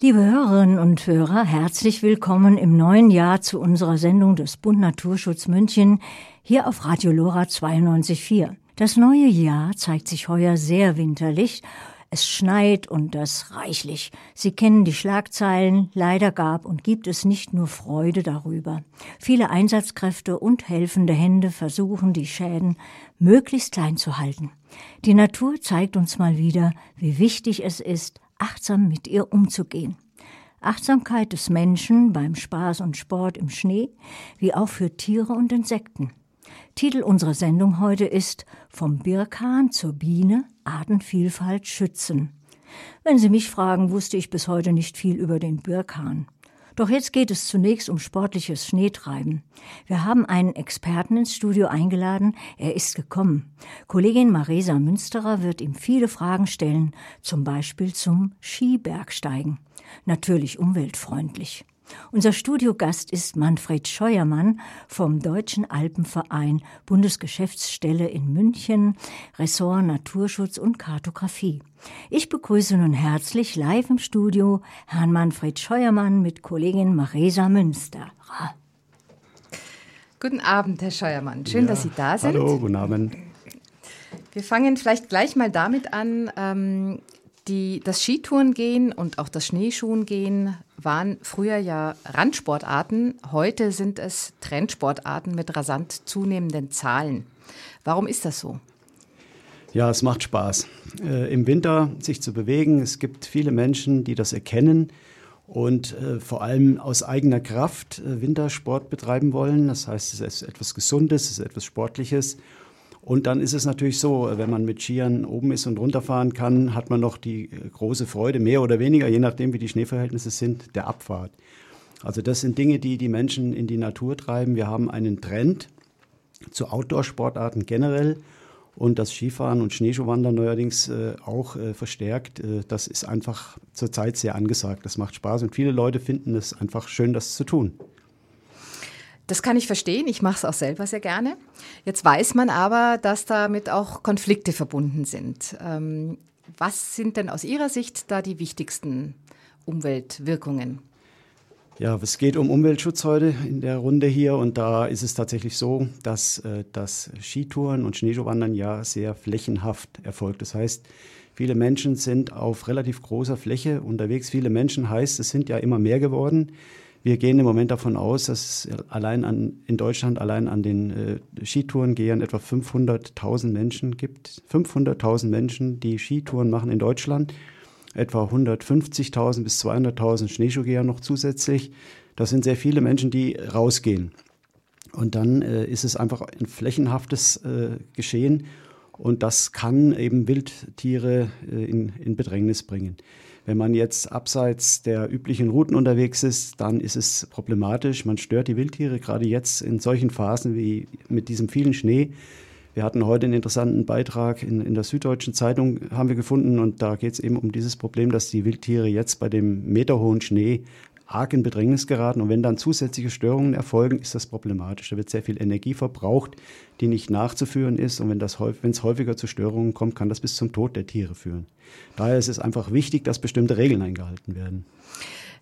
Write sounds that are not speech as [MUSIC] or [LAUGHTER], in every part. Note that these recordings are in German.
Liebe Hörerinnen und Hörer, herzlich willkommen im neuen Jahr zu unserer Sendung des Bund Naturschutz München hier auf Radio Lora 92.4. Das neue Jahr zeigt sich heuer sehr winterlich. Es schneit und das reichlich. Sie kennen die Schlagzeilen. Leider gab und gibt es nicht nur Freude darüber. Viele Einsatzkräfte und helfende Hände versuchen, die Schäden möglichst klein zu halten. Die Natur zeigt uns mal wieder, wie wichtig es ist, achtsam mit ihr umzugehen. Achtsamkeit des Menschen beim Spaß und Sport im Schnee, wie auch für Tiere und Insekten. Titel unserer Sendung heute ist Vom Birkhahn zur Biene Artenvielfalt schützen. Wenn Sie mich fragen, wusste ich bis heute nicht viel über den Birkhahn. Doch jetzt geht es zunächst um sportliches Schneetreiben. Wir haben einen Experten ins Studio eingeladen. Er ist gekommen. Kollegin Maresa Münsterer wird ihm viele Fragen stellen, zum Beispiel zum Skibergsteigen. Natürlich umweltfreundlich. Unser Studiogast ist Manfred Scheuermann vom Deutschen Alpenverein, Bundesgeschäftsstelle in München, Ressort Naturschutz und Kartografie. Ich begrüße nun herzlich live im Studio Herrn Manfred Scheuermann mit Kollegin Maresa Münster. Guten Abend, Herr Scheuermann. Schön, ja, dass Sie da sind. Hallo, guten Abend. Wir fangen vielleicht gleich mal damit an. Ähm, die, das Skitourengehen und auch das Schneeschuhengehen waren früher ja Randsportarten. Heute sind es Trendsportarten mit rasant zunehmenden Zahlen. Warum ist das so? Ja, es macht Spaß. Äh, Im Winter sich zu bewegen. Es gibt viele Menschen, die das erkennen und äh, vor allem aus eigener Kraft äh, Wintersport betreiben wollen. Das heißt, es ist etwas Gesundes, es ist etwas Sportliches. Und dann ist es natürlich so, wenn man mit Skiern oben ist und runterfahren kann, hat man noch die äh, große Freude, mehr oder weniger, je nachdem, wie die Schneeverhältnisse sind, der Abfahrt. Also das sind Dinge, die die Menschen in die Natur treiben. Wir haben einen Trend zu Outdoor-Sportarten generell und das Skifahren und Schneeschuhwandern neuerdings äh, auch äh, verstärkt. Das ist einfach zurzeit sehr angesagt. Das macht Spaß und viele Leute finden es einfach schön, das zu tun. Das kann ich verstehen. Ich mache es auch selber sehr gerne. Jetzt weiß man aber, dass damit auch Konflikte verbunden sind. Ähm, was sind denn aus Ihrer Sicht da die wichtigsten Umweltwirkungen? Ja, es geht um Umweltschutz heute in der Runde hier und da ist es tatsächlich so, dass äh, das Skitouren und Schneeschuhwandern ja sehr flächenhaft erfolgt. Das heißt, viele Menschen sind auf relativ großer Fläche unterwegs. Viele Menschen heißt, es sind ja immer mehr geworden. Wir gehen im Moment davon aus, dass allein an, in Deutschland allein an den äh, Skitourengehern etwa 500.000 Menschen gibt. 500.000 Menschen, die Skitouren machen in Deutschland. Etwa 150.000 bis 200.000 Schneeschuhgeher noch zusätzlich. Das sind sehr viele Menschen, die rausgehen. Und dann äh, ist es einfach ein flächenhaftes äh, Geschehen und das kann eben Wildtiere äh, in, in Bedrängnis bringen. Wenn man jetzt abseits der üblichen Routen unterwegs ist, dann ist es problematisch. Man stört die Wildtiere, gerade jetzt in solchen Phasen wie mit diesem vielen Schnee. Wir hatten heute einen interessanten Beitrag in, in der Süddeutschen Zeitung, haben wir gefunden, und da geht es eben um dieses Problem, dass die Wildtiere jetzt bei dem meterhohen Schnee arg in Bedrängnis geraten. Und wenn dann zusätzliche Störungen erfolgen, ist das problematisch. Da wird sehr viel Energie verbraucht, die nicht nachzuführen ist. Und wenn es häufiger zu Störungen kommt, kann das bis zum Tod der Tiere führen. Daher ist es einfach wichtig, dass bestimmte Regeln eingehalten werden.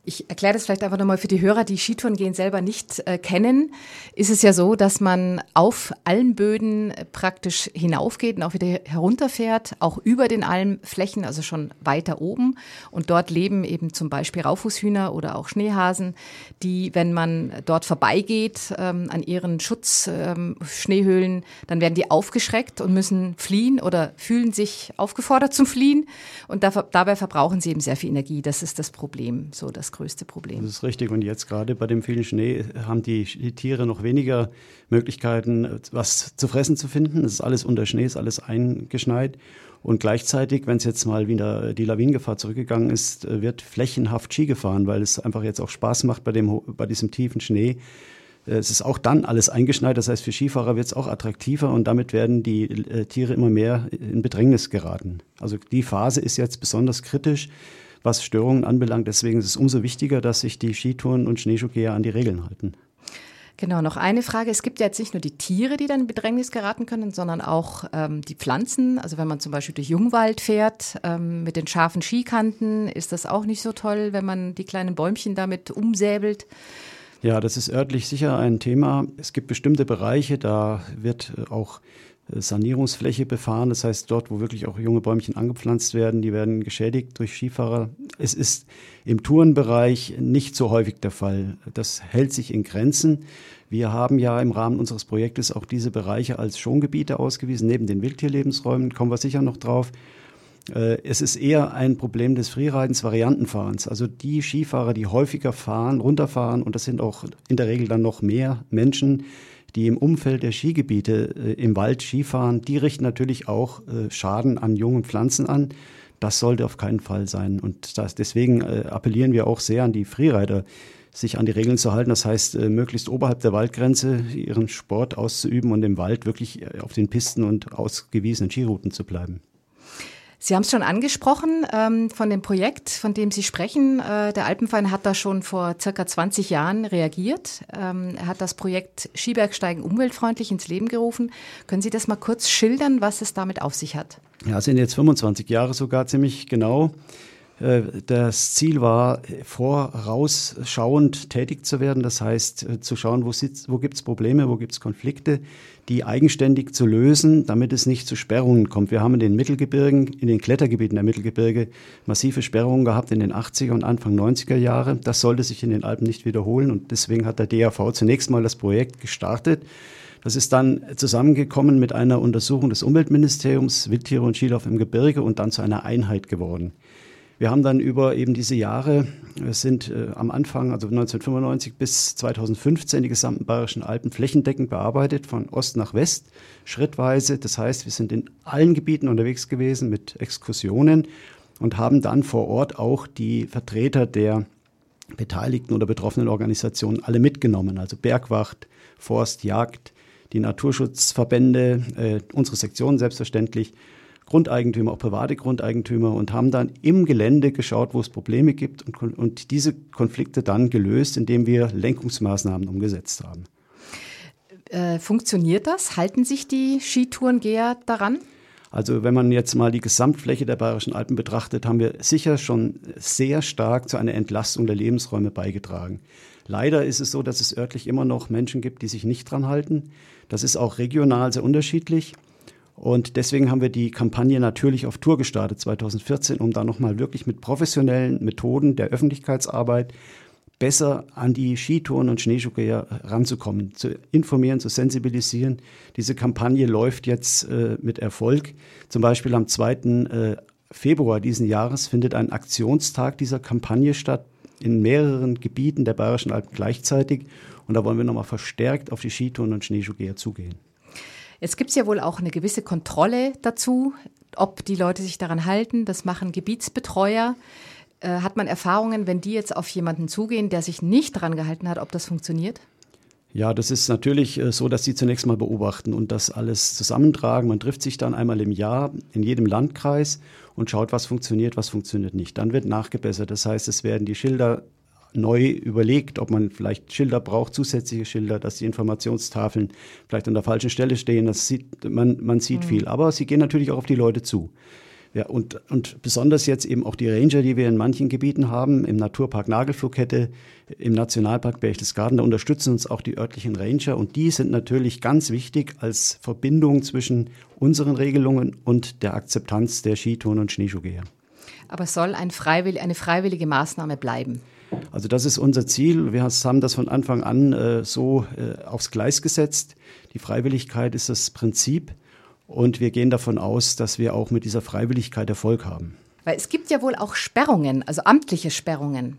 Ich erkläre das vielleicht einfach nochmal für die Hörer, die Skitouren gehen selber nicht äh, kennen. Ist es ja so, dass man auf Almböden praktisch hinaufgeht und auch wieder herunterfährt, auch über den Almflächen, also schon weiter oben. Und dort leben eben zum Beispiel Raufußhühner oder auch Schneehasen, die, wenn man dort vorbeigeht ähm, an ihren Schutzschneehöhlen, ähm, dann werden die aufgeschreckt und müssen fliehen oder fühlen sich aufgefordert [LAUGHS] zum Fliehen. Und da, dabei verbrauchen sie eben sehr viel Energie. Das ist das Problem, so das größte Problem. Das ist richtig. Und jetzt gerade bei dem vielen Schnee haben die, Tiere noch weniger Möglichkeiten, was zu fressen zu finden. Es ist alles unter Schnee, ist alles eingeschneit. Und gleichzeitig, wenn es jetzt mal wieder die Lawinengefahr zurückgegangen ist, wird flächenhaft Ski gefahren, weil es einfach jetzt auch Spaß macht bei, dem, bei diesem tiefen Schnee. Es ist auch dann alles eingeschneit, das heißt für Skifahrer wird es auch attraktiver und damit werden die äh, Tiere immer mehr in Bedrängnis geraten. Also die Phase ist jetzt besonders kritisch was Störungen anbelangt. Deswegen ist es umso wichtiger, dass sich die Skitouren und Schneeschuhgeher an die Regeln halten. Genau, noch eine Frage. Es gibt ja jetzt nicht nur die Tiere, die dann in Bedrängnis geraten können, sondern auch ähm, die Pflanzen. Also wenn man zum Beispiel durch Jungwald fährt ähm, mit den scharfen Skikanten, ist das auch nicht so toll, wenn man die kleinen Bäumchen damit umsäbelt. Ja, das ist örtlich sicher ein Thema. Es gibt bestimmte Bereiche, da wird auch Sanierungsfläche befahren. Das heißt, dort, wo wirklich auch junge Bäumchen angepflanzt werden, die werden geschädigt durch Skifahrer. Es ist im Tourenbereich nicht so häufig der Fall. Das hält sich in Grenzen. Wir haben ja im Rahmen unseres Projektes auch diese Bereiche als Schongebiete ausgewiesen, neben den Wildtierlebensräumen, kommen wir sicher noch drauf. Äh, es ist eher ein Problem des Freeridens, Variantenfahrens. Also die Skifahrer, die häufiger fahren, runterfahren, und das sind auch in der Regel dann noch mehr Menschen, die im Umfeld der Skigebiete äh, im Wald Skifahren, die richten natürlich auch äh, Schaden an jungen Pflanzen an. Das sollte auf keinen Fall sein. Und das, deswegen äh, appellieren wir auch sehr an die Freerider, sich an die Regeln zu halten. Das heißt, äh, möglichst oberhalb der Waldgrenze ihren Sport auszuüben und im Wald wirklich äh, auf den Pisten und ausgewiesenen Skirouten zu bleiben. Sie haben es schon angesprochen ähm, von dem Projekt, von dem Sie sprechen. Äh, der Alpenverein hat da schon vor circa 20 Jahren reagiert. Ähm, er hat das Projekt Skibergsteigen umweltfreundlich ins Leben gerufen. Können Sie das mal kurz schildern, was es damit auf sich hat? Ja, es sind jetzt 25 Jahre sogar ziemlich genau. Äh, das Ziel war, vorausschauend tätig zu werden, das heißt äh, zu schauen, wo, wo gibt es Probleme, wo gibt es Konflikte, die eigenständig zu lösen, damit es nicht zu Sperrungen kommt. Wir haben in den Mittelgebirgen, in den Klettergebieten der Mittelgebirge massive Sperrungen gehabt in den 80er und Anfang 90er Jahre. Das sollte sich in den Alpen nicht wiederholen und deswegen hat der DAV zunächst mal das Projekt gestartet. Das ist dann zusammengekommen mit einer Untersuchung des Umweltministeriums, Wildtiere und Skilauf im Gebirge und dann zu einer Einheit geworden. Wir haben dann über eben diese Jahre, es sind äh, am Anfang, also 1995 bis 2015, die gesamten bayerischen Alpen flächendeckend bearbeitet, von Ost nach West, schrittweise. Das heißt, wir sind in allen Gebieten unterwegs gewesen mit Exkursionen und haben dann vor Ort auch die Vertreter der beteiligten oder betroffenen Organisationen alle mitgenommen, also Bergwacht, Forst, Jagd, die Naturschutzverbände, äh, unsere Sektion selbstverständlich Grundeigentümer, auch private Grundeigentümer und haben dann im Gelände geschaut, wo es Probleme gibt und, und diese Konflikte dann gelöst, indem wir Lenkungsmaßnahmen umgesetzt haben. Äh, funktioniert das? Halten sich die Skitourengeher daran? Also wenn man jetzt mal die Gesamtfläche der Bayerischen Alpen betrachtet, haben wir sicher schon sehr stark zu einer Entlastung der Lebensräume beigetragen. Leider ist es so, dass es örtlich immer noch Menschen gibt, die sich nicht dran halten. Das ist auch regional sehr unterschiedlich. Und deswegen haben wir die Kampagne natürlich auf Tour gestartet 2014, um da nochmal wirklich mit professionellen Methoden der Öffentlichkeitsarbeit besser an die Skitouren und Schneeschuhgeher ranzukommen, zu informieren, zu sensibilisieren. Diese Kampagne läuft jetzt äh, mit Erfolg. Zum Beispiel am 2. Äh, Februar diesen Jahres findet ein Aktionstag dieser Kampagne statt in mehreren Gebieten der Bayerischen Alpen gleichzeitig. Und da wollen wir nochmal verstärkt auf die Skitouren und Schneeschuhgeher zugehen. Jetzt gibt es ja wohl auch eine gewisse Kontrolle dazu, ob die Leute sich daran halten. Das machen Gebietsbetreuer. Äh, hat man Erfahrungen, wenn die jetzt auf jemanden zugehen, der sich nicht daran gehalten hat, ob das funktioniert? Ja, das ist natürlich äh, so, dass sie zunächst mal beobachten und das alles zusammentragen. Man trifft sich dann einmal im Jahr in jedem Landkreis und schaut, was funktioniert, was funktioniert nicht. Dann wird nachgebessert. Das heißt, es werden die Schilder neu überlegt, ob man vielleicht Schilder braucht, zusätzliche Schilder, dass die Informationstafeln vielleicht an der falschen Stelle stehen. Das sieht, man, man sieht mhm. viel. Aber sie gehen natürlich auch auf die Leute zu. Ja, und, und besonders jetzt eben auch die Ranger, die wir in manchen Gebieten haben, im Naturpark Nagelflugkette, im Nationalpark Berchtesgaden, da unterstützen uns auch die örtlichen Ranger und die sind natürlich ganz wichtig als Verbindung zwischen unseren Regelungen und der Akzeptanz der Skitouren und Schneeschuhgeher. Aber soll ein freiwillig, eine freiwillige Maßnahme bleiben. Also das ist unser Ziel. Wir haben das von Anfang an äh, so äh, aufs Gleis gesetzt. Die Freiwilligkeit ist das Prinzip und wir gehen davon aus, dass wir auch mit dieser Freiwilligkeit Erfolg haben. Weil es gibt ja wohl auch Sperrungen, also amtliche Sperrungen.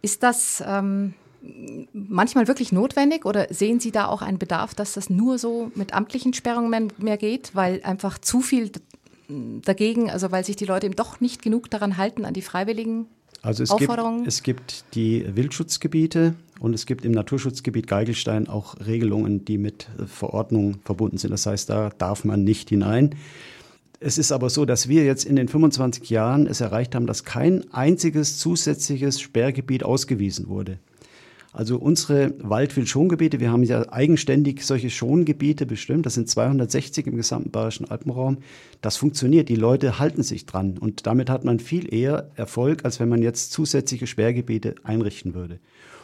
Ist das ähm, manchmal wirklich notwendig oder sehen Sie da auch einen Bedarf, dass das nur so mit amtlichen Sperrungen mehr geht, weil einfach zu viel dagegen, also weil sich die Leute eben doch nicht genug daran halten, an die freiwilligen also es gibt, es gibt die Wildschutzgebiete und es gibt im Naturschutzgebiet Geigelstein auch Regelungen, die mit Verordnungen verbunden sind. Das heißt, da darf man nicht hinein. Es ist aber so, dass wir jetzt in den 25 Jahren es erreicht haben, dass kein einziges zusätzliches Sperrgebiet ausgewiesen wurde. Also unsere Waldwildschongebiete, wir haben ja eigenständig solche Schongebiete bestimmt, das sind 260 im gesamten Bayerischen Alpenraum. Das funktioniert, die Leute halten sich dran und damit hat man viel eher Erfolg, als wenn man jetzt zusätzliche Sperrgebiete einrichten würde.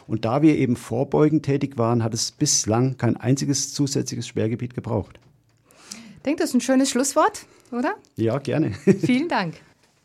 Und da wir eben vorbeugend tätig waren, hat es bislang kein einziges zusätzliches Sperrgebiet gebraucht. Ich denke, das ist ein schönes Schlusswort, oder? Ja, gerne. Vielen Dank.